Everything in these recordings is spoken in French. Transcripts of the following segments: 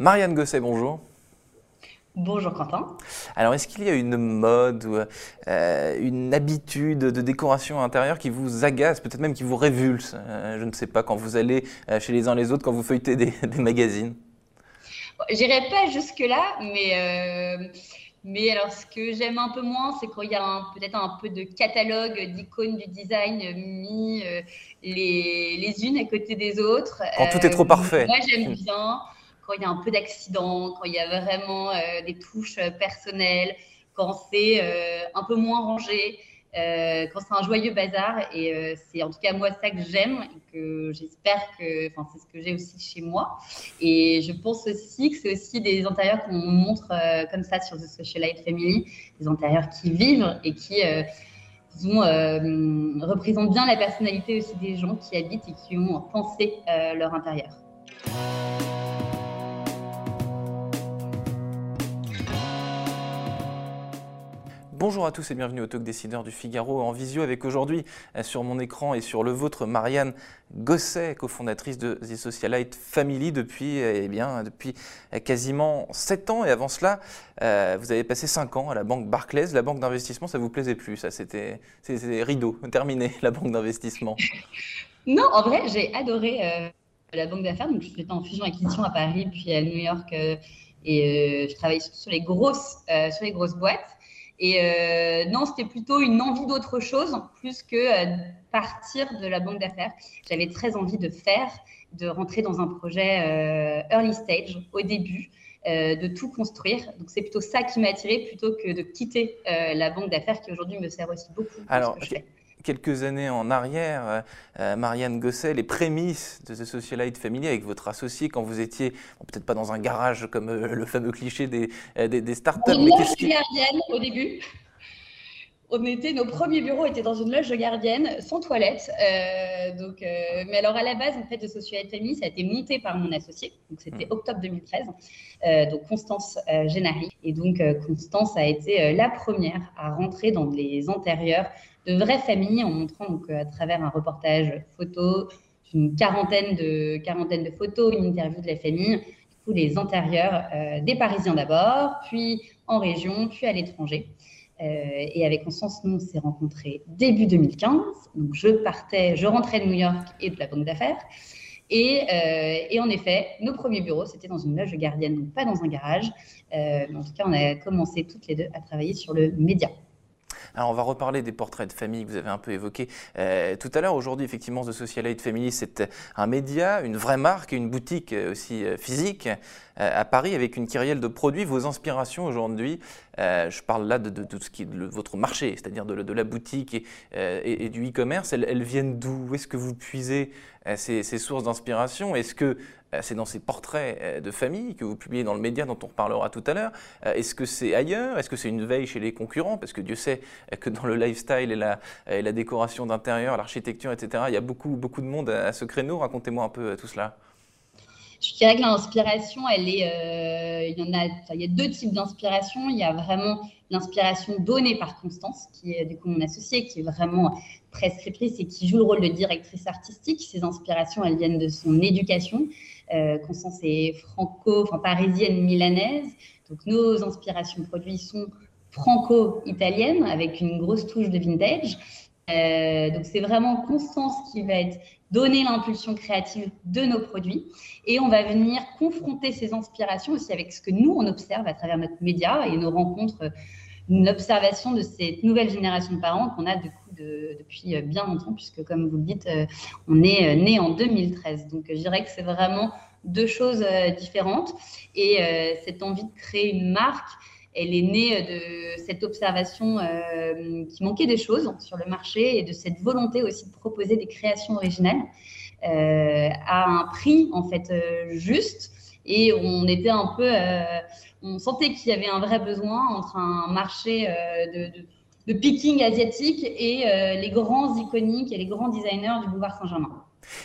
Marianne Gosset, bonjour. Bonjour Quentin. Alors, est-ce qu'il y a une mode ou euh, une habitude de décoration intérieure qui vous agace, peut-être même qui vous révulse euh, Je ne sais pas, quand vous allez euh, chez les uns les autres, quand vous feuilletez des, magazines? J'irai pas jusque-là, mais, mais alors ce que j'aime un peu moins, c'est quand il y a peut-être un peu de catalogue d'icônes du design mis les, les, unes à côté des autres. Quand tout est trop parfait. Moi, j'aime bien quand il y a un peu d'accident, quand il y a vraiment euh, des touches euh, personnelles, quand c'est euh, un peu moins rangé, quand c'est un joyeux bazar. Et c'est en tout cas moi ça que j'aime et que j'espère que, c'est ce que j'ai aussi chez moi. Et je pense aussi que c'est aussi des intérieurs qu'on montre comme ça sur The Socialite Family, des intérieurs qui vivent et qui représentent bien la personnalité aussi des gens qui habitent et qui ont pensé leur intérieur. Bonjour à tous et bienvenue au Talk Décideur du Figaro en visio avec aujourd'hui euh, sur mon écran et sur le vôtre Marianne Gosset, cofondatrice de The Socialite Family depuis, eh bien, depuis euh, quasiment 7 ans et avant cela, euh, vous avez passé 5 ans à la banque Barclays. La banque d'investissement, ça vous plaisait plus c'était rideau, terminé, la banque d'investissement. Non, en vrai, j'ai adoré la banque d'affaires. Donc, j'étais en fusion-acquisition à Paris puis à New York et je travaillais surtout sur les grosses, sur les grosses boîtes. Et euh, non, c'était plutôt une envie d'autre chose, plus que euh, partir de la banque d'affaires. J'avais très envie de faire, de rentrer dans un projet euh, early stage au début, de tout construire. Donc c'est plutôt ça qui m'a attiré plutôt que de quitter la banque d'affaires qui aujourd'hui me sert aussi beaucoup. Alors, quelques années en arrière, euh, euh, Marianne Gosset, les prémices de The Socialite Family avec votre associé quand vous étiez, peut-être pas dans un garage comme euh, le fameux cliché des, des, des startups. Une loge gardienne au début. On était, nos premiers bureaux étaient dans une loge gardienne sans toilette. donc, mais alors à la base, en fait, The Socialite Family, ça a été monté par mon associé. Donc c'était hmm. octobre 2013. donc Constance Génari. Et donc Constance a été la première à rentrer dans les antérieurs de vraies familles en montrant donc, euh, à travers un reportage photo, une quarantaine de, quarantaine de photos, une interview de la famille, du coup, les intérieurs euh, des Parisiens d'abord, puis en région, puis à l'étranger. Euh, et avec Constance, nous, on s'est rencontrés début 2015. Donc, je partais, je rentrais de New York et de la banque d'affaires. Et, et, en effet, nos premiers bureaux, c'était dans une loge gardienne, donc pas dans un garage. en tout cas, on a commencé toutes les deux à travailler sur le média. Alors on va reparler des portraits de famille que vous avez un peu évoqués euh, tout à l'heure. Aujourd'hui, effectivement, The Socialite Family, c'est un média, une vraie marque, une boutique euh, aussi euh, physique à Paris avec une kyrielle de produits. Vos inspirations aujourd'hui, je parle là de, tout ce qui est de votre marché, c'est-à-dire de, la boutique et, du e-commerce, elles, viennent d'où? Où est-ce que vous puisez ces, ces sources d'inspiration? Est-ce que c'est dans ces portraits euh, de famille que vous publiez dans le média dont on reparlera tout à l'heure. Euh, est-ce que c'est ailleurs? Est-ce que c'est une veille chez les concurrents? Parce que Dieu sait que dans le lifestyle et la, et la décoration d'intérieur, l'architecture, etc., il y a beaucoup, beaucoup de monde à ce créneau. Racontez-moi un peu tout cela. Je dirais que l'inspiration, elle est, il y en a, il y a deux types d'inspiration. Il y a vraiment l'inspiration donnée par Constance, qui est du coup mon associée, qui est vraiment prescriptrice et qui joue le rôle de directrice artistique. Ces inspirations, elles viennent de son éducation. Euh, Constance est franco, enfin parisienne, milanaise. Donc nos inspirations produits sont franco-italiennes avec une grosse touche de vintage. Euh, donc c'est vraiment Constance qui va être donner l'impulsion créative de nos produits et on va venir confronter ces inspirations aussi avec ce que nous on observe à travers notre média et nos rencontres, une observation de cette nouvelle génération de parents qu'on a depuis bien longtemps puisque comme vous le dites, euh, on est né en 2013. Donc je dirais que c'est vraiment deux choses euh, différentes et cette envie de créer une marque elle est née de cette observation euh, qui manquait des choses sur le marché et de cette volonté aussi de proposer des créations originales euh, à un prix en fait euh, juste. Et on était un peu, on sentait qu'il y avait un vrai besoin entre un marché de, de, picking asiatique et les grands iconiques et les grands designers du boulevard Saint-Germain.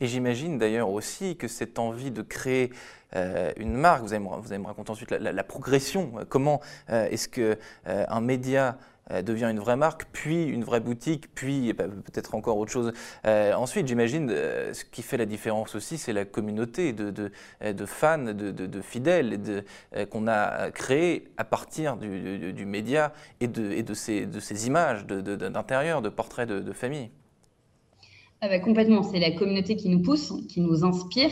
Et j'imagine d'ailleurs aussi que cette envie de créer euh, une marque, vous allez, me, raconter ensuite la, progression, comment euh, est-ce qu'un un média devient une vraie marque, puis une vraie boutique, puis bah, peut-être encore autre chose. ensuite, j'imagine, ce qui fait la différence aussi, c'est la communauté de, fans, de, fidèles qu'on a créé à partir du, média et de, et de ces images d'intérieur, de, portraits de, famille. Ah bah, complètement, c'est la communauté qui nous pousse, qui nous inspire.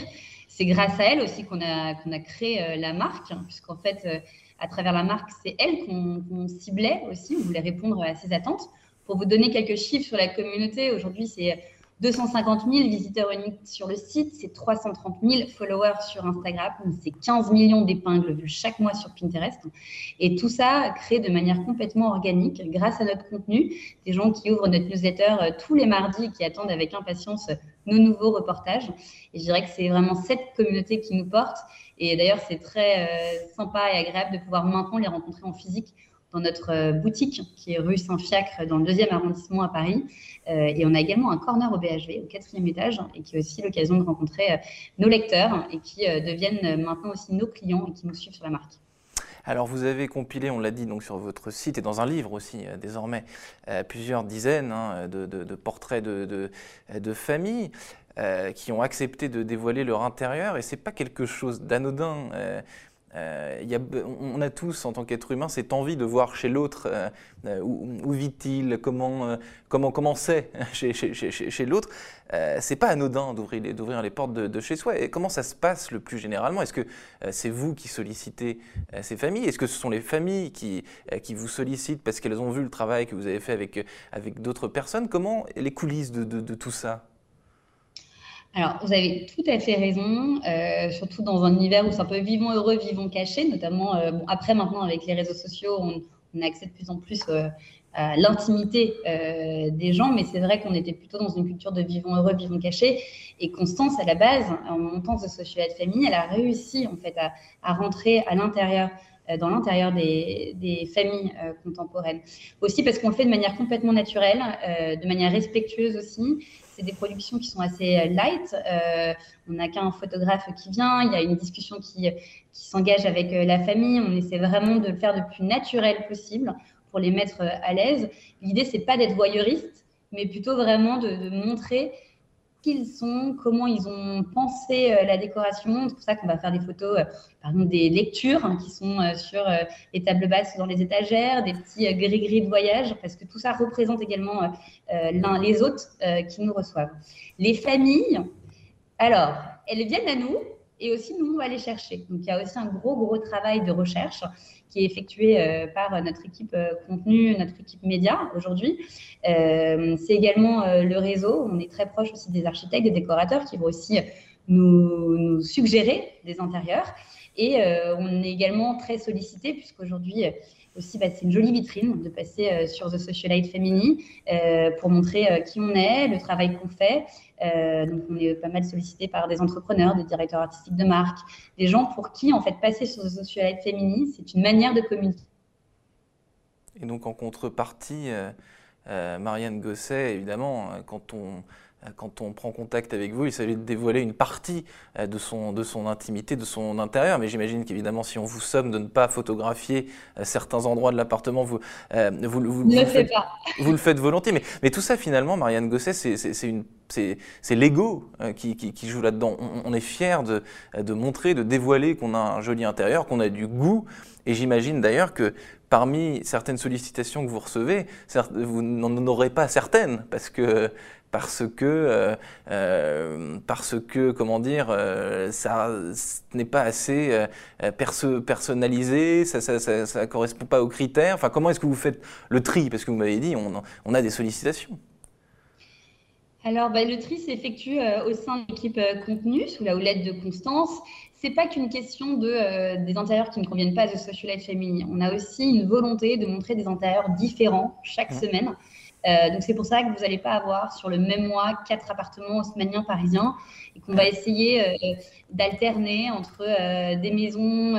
C'est grâce à elle aussi qu'on a, a créé euh, la marque, hein, puisqu'en fait, euh, à travers la marque, c'est elle qu'on ciblait aussi, on voulait répondre à ses attentes. Pour vous donner quelques chiffres sur la communauté, aujourd'hui, c'est 250 000 visiteurs uniques sur le site, c'est 330 000 followers sur Instagram, c'est 15 millions d'épingles vues chaque mois sur Pinterest. Et tout ça crée de manière complètement organique grâce à notre contenu. Des gens qui ouvrent notre newsletter euh, tous les mardis et qui attendent avec impatience nos nouveaux reportages. Et je dirais que c'est vraiment cette communauté qui nous porte. Et d'ailleurs, c'est très euh, sympa et agréable de pouvoir maintenant les rencontrer en physique dans notre euh, boutique qui est rue Saint-Fiacre dans le deuxième arrondissement à Paris. Euh, et on a également un corner au BHV au quatrième étage et qui est aussi l'occasion de rencontrer euh, nos lecteurs et qui deviennent maintenant aussi nos clients et qui nous suivent sur la marque. Alors vous avez compilé, on l'a dit donc sur votre site et dans un livre aussi désormais, plusieurs dizaines hein, de, portraits de, familles qui ont accepté de dévoiler leur intérieur et c'est pas quelque chose d'anodin. Euh, on a tous, en tant qu'être humain, cette envie de voir chez l'autre euh, euh, où, vit-il, comment, comment, comment c'est chez, chez, chez, chez l'autre. c'est pas anodin d'ouvrir, d'ouvrir les portes de, chez soi. Et comment ça se passe le plus généralement? Est-ce que c'est vous qui sollicitez ces familles? Est-ce que ce sont les familles qui, qui vous sollicitent parce qu'elles ont vu le travail que vous avez fait avec, avec d'autres personnes? Comment les coulisses de tout ça? Alors, vous avez tout à fait raison, euh, surtout dans un univers où c'est un peu vivons heureux, vivons cachés, notamment euh, bon, après maintenant avec les réseaux sociaux, on, on accède de plus en plus euh, à l'intimité euh, des gens, mais c'est vrai qu'on était plutôt dans une culture de vivons heureux, vivons cachés. Et Constance, à la base, en montant The Social Family, elle a réussi en fait à, à rentrer à l'intérieur euh, dans l'intérieur des, des, familles euh, contemporaines. Aussi parce qu'on le fait de manière complètement naturelle, euh, de manière respectueuse aussi, c'est des productions qui sont assez euh, light. Euh, on n'a qu'un photographe qui vient, il y a une discussion qui, qui s'engage avec euh, la famille. On essaie vraiment de le faire le plus naturel possible pour les mettre à l'aise. L'idée, c'est pas d'être voyeuriste, mais plutôt vraiment de, de montrer qu'ils sont, comment ils ont pensé euh, la décoration. C'est pour ça qu'on va faire des photos, euh, par exemple des lectures hein, qui sont euh, sur les tables basses dans les étagères, des petits gris-gris de voyage, parce que tout ça représente également l'un les autres qui nous reçoivent. Les familles, alors, elles viennent à nous et aussi nous, on va les chercher. Donc, il y a aussi un gros, gros travail de recherche est effectué euh, par notre équipe euh, contenu, notre équipe média aujourd'hui. Euh, c'est également le réseau. On est très proche aussi des architectes, des décorateurs qui vont aussi nous, nous suggérer des intérieurs. Et on est également très sollicité puisqu'aujourd'hui, bah, c'est une jolie vitrine de passer euh, sur The Socialite Femini euh, pour montrer euh, qui on est, le travail qu'on fait. donc, on est pas mal sollicité par des entrepreneurs, des directeurs artistiques de marque, des gens pour qui, en fait, passer sur The Socialite Femini, c'est une manière de communiquer. Et donc, en contrepartie, Marianne Gosset, évidemment, quand on euh, quand on prend contact avec vous, il s'agit de dévoiler une partie euh, de son, de son intimité, de son intérieur. Mais j'imagine qu'évidemment, si on vous somme de ne pas photographier euh, certains endroits de l'appartement, vous, vous, vous, le faites, vous, le faites, volontiers. Mais, mais tout ça, finalement, Marianne Gosset, c'est l'ego qui, qui, joue là-dedans. On, est fier de, montrer, de dévoiler qu'on a un joli intérieur, qu'on a du goût. Et j'imagine d'ailleurs que parmi certaines sollicitations que vous recevez, vous n'en aurez pas certaines, parce que parce que, euh, euh, parce que comment dire, euh, ça n'est pas assez personnalisé, ça ne correspond pas aux critères. Enfin, comment est-ce que vous faites le tri? Parce que vous m'avez dit, on, a des sollicitations. Alors, bah, le tri s'effectue au sein de l'équipe contenu, sous la houlette de Constance. C'est pas qu'une question de, des intérieurs qui ne conviennent pas à The Social Life Family. On a aussi une volonté de montrer des intérieurs différents chaque semaine. Euh, donc c'est pour ça que vous n'allez pas avoir sur le même mois quatre appartements haussmanniens parisiens et qu'on va essayer euh, d'alterner entre euh, des maisons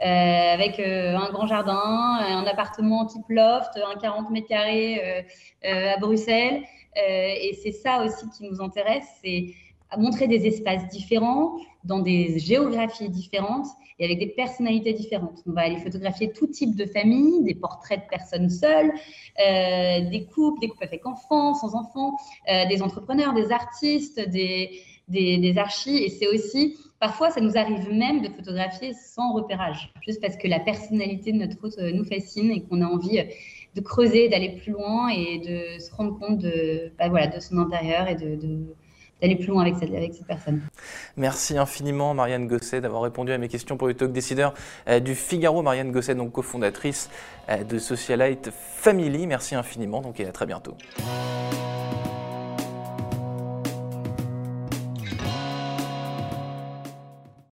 avec un grand jardin, un appartement type loft, un 40 mètres carrés à Bruxelles. et c'est ça aussi qui nous intéresse, montrer des espaces différents, dans des géographies différentes et avec des personnalités différentes. On va aller photographier tout type de famille, des portraits de personnes seules, euh, des couples, des couples avec enfants, sans enfants, euh, des entrepreneurs, des artistes, des, des, archis. Et c'est aussi, parfois, ça nous arrive même de photographier sans repérage, juste parce que la personnalité de notre hôte nous fascine et qu'on a envie de creuser, d'aller plus loin et de se rendre compte de, bah, voilà, de son intérieur et de d'aller plus loin avec cette, personne. Merci infiniment Marianne Gosset d'avoir répondu à mes questions pour le talk décideur euh, du Figaro. Marianne Gosset, donc cofondatrice euh, de Socialite Family. Merci infiniment donc et à très bientôt.